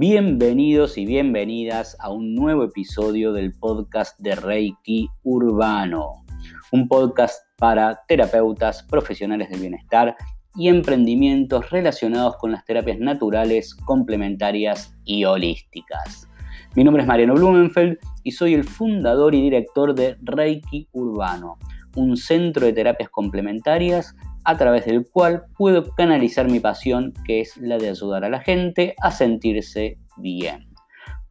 Bienvenidos y bienvenidas a un nuevo episodio del podcast de Reiki Urbano, un podcast para terapeutas, profesionales del bienestar y emprendimientos relacionados con las terapias naturales, complementarias y holísticas. Mi nombre es Mariano Blumenfeld y soy el fundador y director de Reiki Urbano, un centro de terapias complementarias a través del cual puedo canalizar mi pasión, que es la de ayudar a la gente a sentirse bien.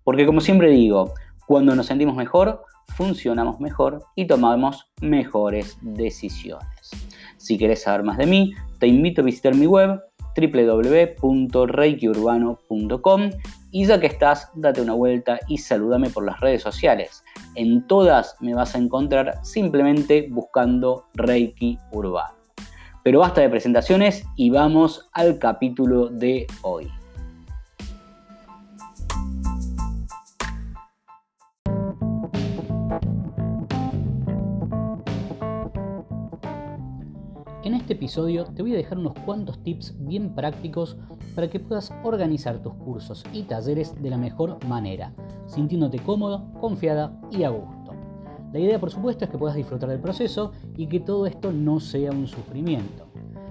Porque como siempre digo, cuando nos sentimos mejor, funcionamos mejor y tomamos mejores decisiones. Si querés saber más de mí, te invito a visitar mi web www.reikiurbano.com y ya que estás, date una vuelta y salúdame por las redes sociales. En todas me vas a encontrar simplemente buscando Reiki Urbano. Pero basta de presentaciones y vamos al capítulo de hoy. En este episodio te voy a dejar unos cuantos tips bien prácticos para que puedas organizar tus cursos y talleres de la mejor manera, sintiéndote cómodo, confiada y a gusto. La idea, por supuesto, es que puedas disfrutar del proceso y que todo esto no sea un sufrimiento.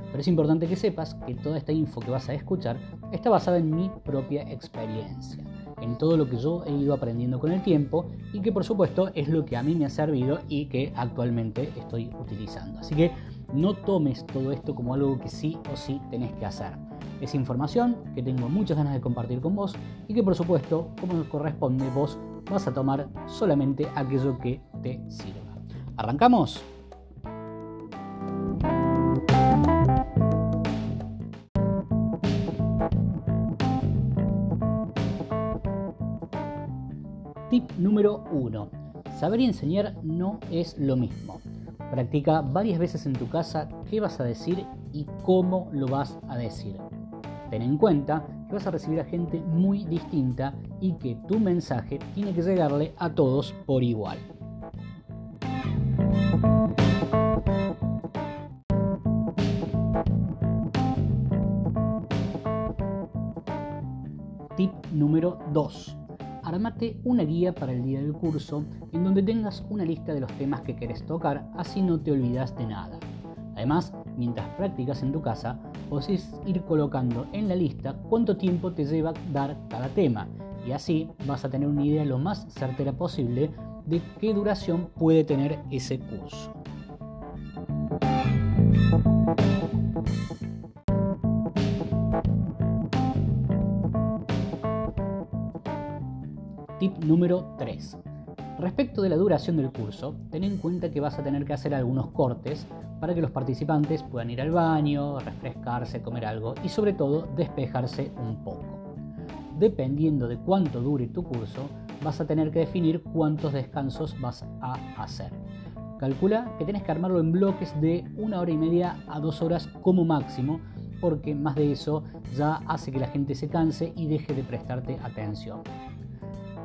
Pero es importante que sepas que toda esta info que vas a escuchar está basada en mi propia experiencia, en todo lo que yo he ido aprendiendo con el tiempo y que por supuesto es lo que a mí me ha servido y que actualmente estoy utilizando. Así que no tomes todo esto como algo que sí o sí tenés que hacer. Es información que tengo muchas ganas de compartir con vos y que por supuesto, como corresponde, vos vas a tomar solamente aquello que sirva. ¿Arrancamos? Tip número 1. Saber y enseñar no es lo mismo. Practica varias veces en tu casa qué vas a decir y cómo lo vas a decir. Ten en cuenta que vas a recibir a gente muy distinta y que tu mensaje tiene que llegarle a todos por igual. Número 2. Armate una guía para el día del curso en donde tengas una lista de los temas que querés tocar, así no te olvidas de nada. Además, mientras practicas en tu casa, podés ir colocando en la lista cuánto tiempo te lleva dar cada tema y así vas a tener una idea lo más certera posible de qué duración puede tener ese curso. Tip número 3. Respecto de la duración del curso, ten en cuenta que vas a tener que hacer algunos cortes para que los participantes puedan ir al baño, refrescarse, comer algo y sobre todo despejarse un poco. Dependiendo de cuánto dure tu curso, vas a tener que definir cuántos descansos vas a hacer. Calcula que tienes que armarlo en bloques de una hora y media a dos horas como máximo, porque más de eso ya hace que la gente se canse y deje de prestarte atención.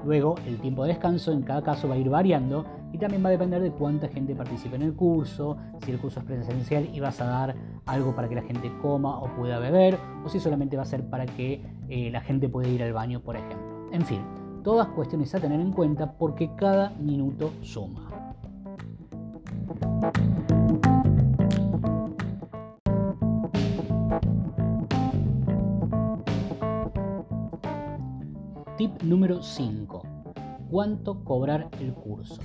Luego, el tiempo de descanso en cada caso va a ir variando y también va a depender de cuánta gente participe en el curso, si el curso es presencial y vas a dar algo para que la gente coma o pueda beber, o si solamente va a ser para que eh, la gente pueda ir al baño, por ejemplo. En fin, todas cuestiones a tener en cuenta porque cada minuto suma. Tip número 5. ¿Cuánto cobrar el curso?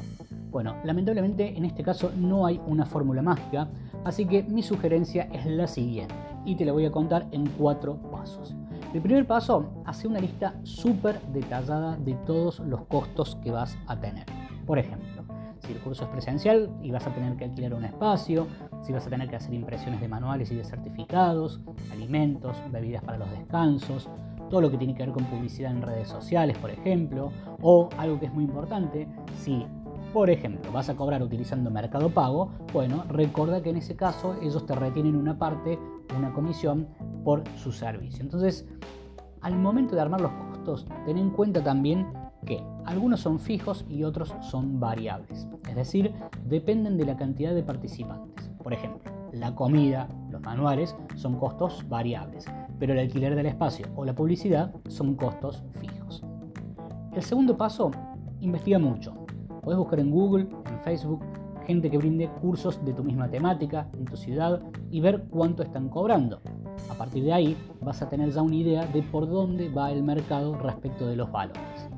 Bueno, lamentablemente en este caso no hay una fórmula mágica, así que mi sugerencia es la siguiente y te la voy a contar en cuatro pasos. El primer paso, hace una lista súper detallada de todos los costos que vas a tener. Por ejemplo, si el curso es presencial y vas a tener que alquilar un espacio, si vas a tener que hacer impresiones de manuales y de certificados, alimentos, bebidas para los descansos, todo lo que tiene que ver con publicidad en redes sociales, por ejemplo, o algo que es muy importante, si por ejemplo, vas a cobrar utilizando Mercado Pago, bueno, recuerda que en ese caso ellos te retienen una parte, una comisión por su servicio. Entonces, al momento de armar los costos, ten en cuenta también que algunos son fijos y otros son variables. Es decir, dependen de la cantidad de participantes. Por ejemplo, la comida, los manuales son costos variables pero el alquiler del espacio o la publicidad son costos fijos. El segundo paso, investiga mucho. Puedes buscar en Google, en Facebook, gente que brinde cursos de tu misma temática en tu ciudad y ver cuánto están cobrando. A partir de ahí vas a tener ya una idea de por dónde va el mercado respecto de los valores.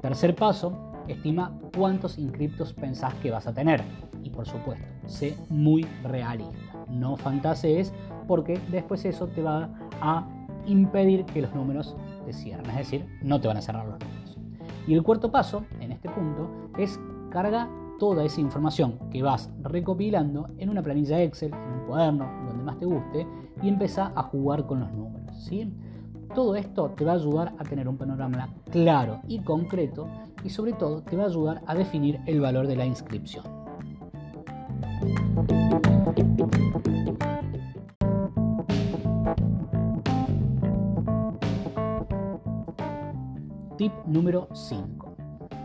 Tercer paso, estima cuántos inscriptos pensás que vas a tener. Y por supuesto, sé muy realista. No fantasees porque después eso te va a impedir que los números te cierren. Es decir, no te van a cerrar los números. Y el cuarto paso, en este punto, es carga toda esa información que vas recopilando en una planilla Excel, en un cuaderno, donde más te guste, y empieza a jugar con los números. ¿sí? Todo esto te va a ayudar a tener un panorama claro y concreto y sobre todo te va a ayudar a definir el valor de la inscripción. Tip número 5.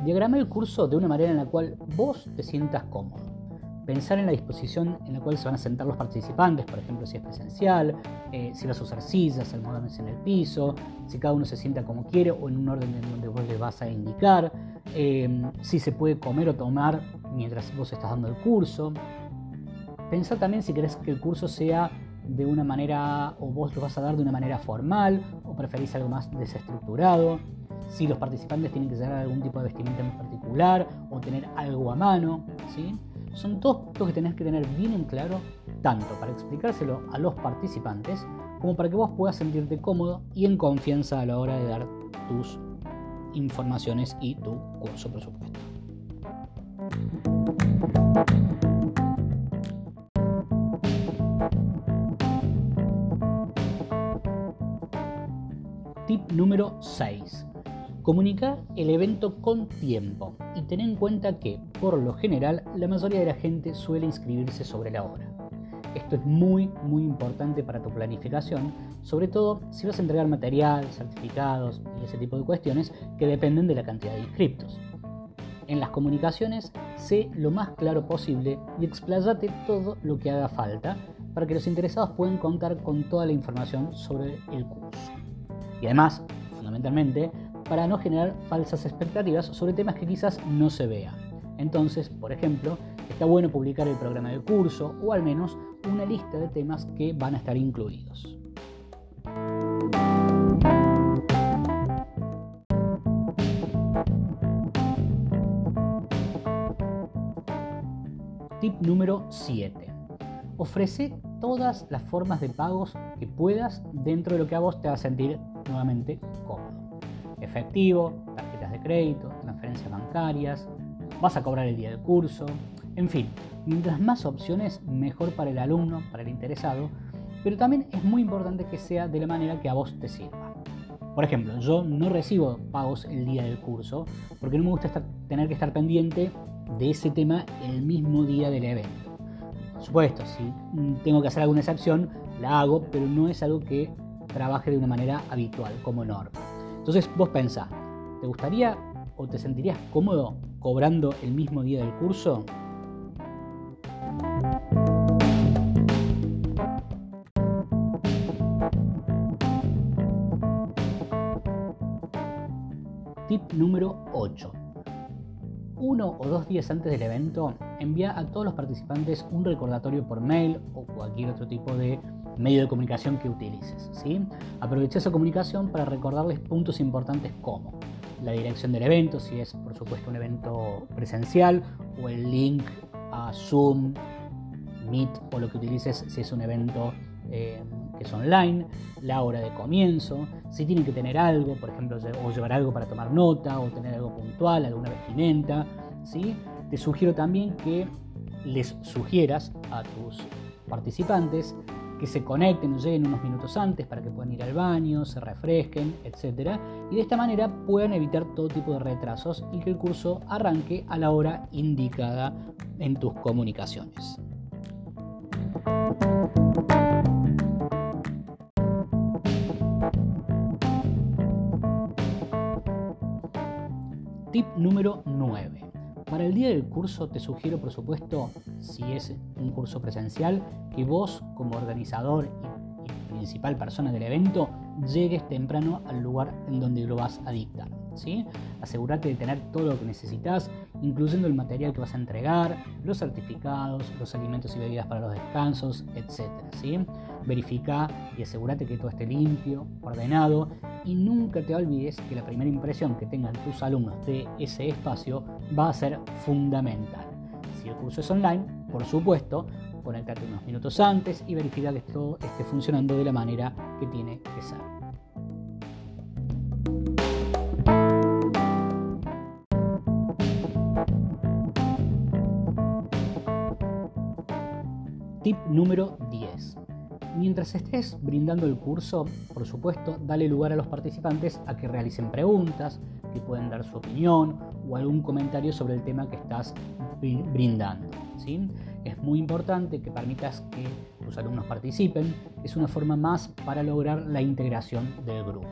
Diagrama el curso de una manera en la cual vos te sientas cómodo. Pensar en la disposición en la cual se van a sentar los participantes, por ejemplo, si es presencial, eh, si vas a usar sillas, acomodarse en el piso, si cada uno se sienta como quiere o en un orden en donde vos les vas a indicar, eh, si se puede comer o tomar mientras vos estás dando el curso. Pensá también si querés que el curso sea de una manera, o vos lo vas a dar de una manera formal, o preferís algo más desestructurado si los participantes tienen que llevar algún tipo de vestimenta en particular o tener algo a mano. ¿sí? Son todos puntos que tenés que tener bien en claro, tanto para explicárselo a los participantes como para que vos puedas sentirte cómodo y en confianza a la hora de dar tus informaciones y tu curso, por supuesto. Tip número 6. Comunicar el evento con tiempo y ten en cuenta que, por lo general, la mayoría de la gente suele inscribirse sobre la hora. Esto es muy, muy importante para tu planificación, sobre todo si vas a entregar material, certificados y ese tipo de cuestiones que dependen de la cantidad de inscriptos. En las comunicaciones, sé lo más claro posible y explayate todo lo que haga falta para que los interesados puedan contar con toda la información sobre el curso. Y además, fundamentalmente, para no generar falsas expectativas sobre temas que quizás no se vean. Entonces, por ejemplo, está bueno publicar el programa de curso o al menos una lista de temas que van a estar incluidos. Tip número 7. Ofrece todas las formas de pagos que puedas dentro de lo que a vos te va a sentir nuevamente cómodo efectivo, tarjetas de crédito, transferencias bancarias, vas a cobrar el día del curso, en fin, mientras más opciones, mejor para el alumno, para el interesado, pero también es muy importante que sea de la manera que a vos te sirva. Por ejemplo, yo no recibo pagos el día del curso porque no me gusta tener que estar pendiente de ese tema el mismo día del evento. Por supuesto, si tengo que hacer alguna excepción, la hago, pero no es algo que trabaje de una manera habitual como norma. Entonces vos pensá, ¿te gustaría o te sentirías cómodo cobrando el mismo día del curso? Tip número 8. Uno o dos días antes del evento, envía a todos los participantes un recordatorio por mail o cualquier otro tipo de medio de comunicación que utilices. ¿sí? Aprovecha esa comunicación para recordarles puntos importantes como la dirección del evento, si es por supuesto un evento presencial, o el link a Zoom, Meet o lo que utilices si es un evento eh, que es online, la hora de comienzo, si tienen que tener algo, por ejemplo, o llevar algo para tomar nota, o tener algo puntual, alguna vestimenta. ¿sí? Te sugiero también que les sugieras a tus participantes que se conecten o lleguen unos minutos antes para que puedan ir al baño, se refresquen, etc. Y de esta manera puedan evitar todo tipo de retrasos y que el curso arranque a la hora indicada en tus comunicaciones. Tip número 9. Para el día del curso te sugiero, por supuesto, si es un curso presencial, que vos como organizador y, principal persona del evento llegues temprano al lugar en donde lo vas a dictar. ¿sí? Asegúrate de tener todo lo que necesitas, incluyendo el material que vas a entregar, los certificados, los alimentos y bebidas para los descansos, etc. ¿sí? Verifica y asegúrate que todo esté limpio, ordenado y nunca te olvides que la primera impresión que tengan tus alumnos de ese espacio va a ser fundamental. Si el curso es online, por supuesto, conectate unos minutos antes y verifica que todo esté funcionando de la manera que tiene que ser. Tip número 10. Mientras estés brindando el curso, por supuesto, dale lugar a los participantes a que realicen preguntas, que pueden dar su opinión o algún comentario sobre el tema que estás brindando. ¿sí? Es muy importante que permitas que tus alumnos participen, es una forma más para lograr la integración del grupo.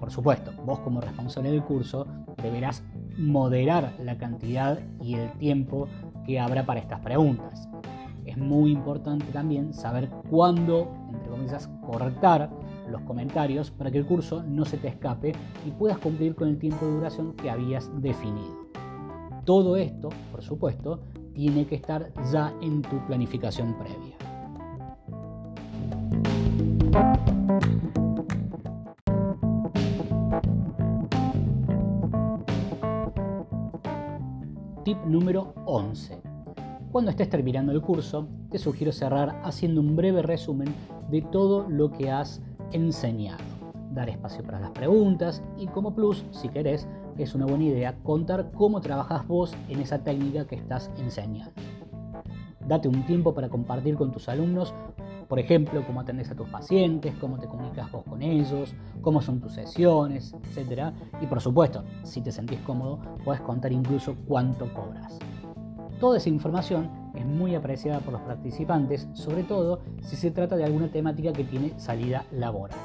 Por supuesto, vos como responsable del curso deberás moderar la cantidad y el tiempo que habrá para estas preguntas. Es muy importante también saber cuándo, entre comillas, cortar los comentarios para que el curso no se te escape y puedas cumplir con el tiempo de duración que habías definido. Todo esto, por supuesto, tiene que estar ya en tu planificación previa. Tip número 11. Cuando estés terminando el curso, te sugiero cerrar haciendo un breve resumen de todo lo que has enseñado. Dar espacio para las preguntas y como plus, si querés, es una buena idea contar cómo trabajas vos en esa técnica que estás enseñando. Date un tiempo para compartir con tus alumnos, por ejemplo, cómo atendés a tus pacientes, cómo te comunicas vos con ellos, cómo son tus sesiones, etc. Y por supuesto, si te sentís cómodo, puedes contar incluso cuánto cobras. Toda esa información es muy apreciada por los participantes, sobre todo si se trata de alguna temática que tiene salida laboral.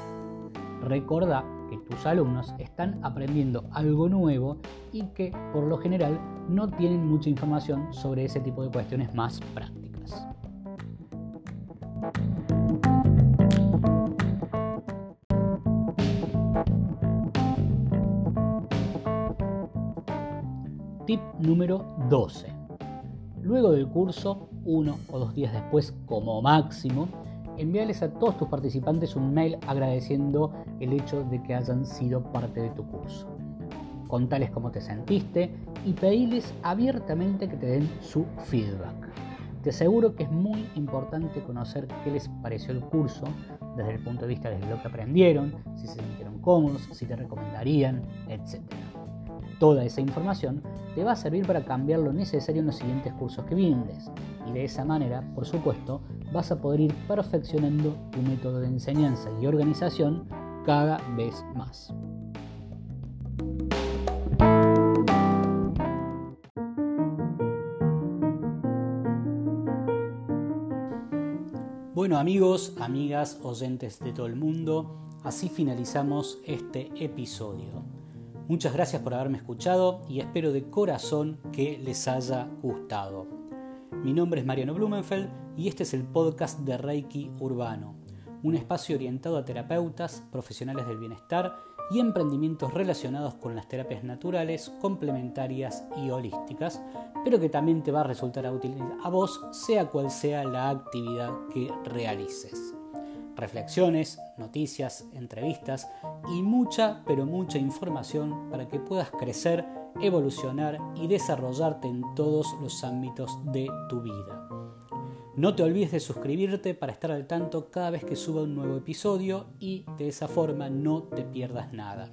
Recuerda que tus alumnos están aprendiendo algo nuevo y que por lo general no tienen mucha información sobre ese tipo de cuestiones más prácticas. Tip número 12. Luego del curso, uno o dos días después como máximo, envíales a todos tus participantes un mail agradeciendo el hecho de que hayan sido parte de tu curso. Contales cómo te sentiste y pediles abiertamente que te den su feedback. Te aseguro que es muy importante conocer qué les pareció el curso desde el punto de vista de lo que aprendieron, si se sintieron cómodos, si te recomendarían, etc. Toda esa información te va a servir para cambiar lo necesario en los siguientes cursos que vienes y de esa manera, por supuesto, vas a poder ir perfeccionando tu método de enseñanza y organización cada vez más. Bueno amigos, amigas, oyentes de todo el mundo, así finalizamos este episodio. Muchas gracias por haberme escuchado y espero de corazón que les haya gustado. Mi nombre es Mariano Blumenfeld y este es el podcast de Reiki Urbano, un espacio orientado a terapeutas, profesionales del bienestar y emprendimientos relacionados con las terapias naturales, complementarias y holísticas, pero que también te va a resultar útil a vos, sea cual sea la actividad que realices reflexiones, noticias, entrevistas y mucha, pero mucha información para que puedas crecer, evolucionar y desarrollarte en todos los ámbitos de tu vida. No te olvides de suscribirte para estar al tanto cada vez que suba un nuevo episodio y de esa forma no te pierdas nada.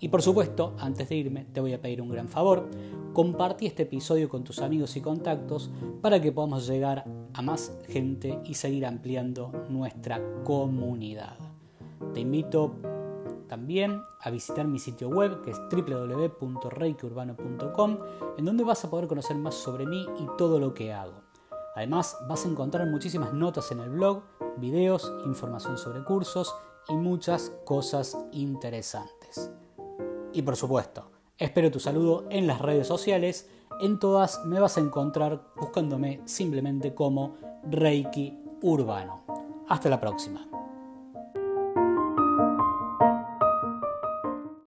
Y por supuesto, antes de irme, te voy a pedir un gran favor. Compartí este episodio con tus amigos y contactos para que podamos llegar a más gente y seguir ampliando nuestra comunidad. Te invito también a visitar mi sitio web que es www.reikiurbano.com en donde vas a poder conocer más sobre mí y todo lo que hago. Además vas a encontrar muchísimas notas en el blog, videos, información sobre cursos y muchas cosas interesantes. Y por supuesto, espero tu saludo en las redes sociales. En todas me vas a encontrar buscándome simplemente como Reiki Urbano. Hasta la próxima.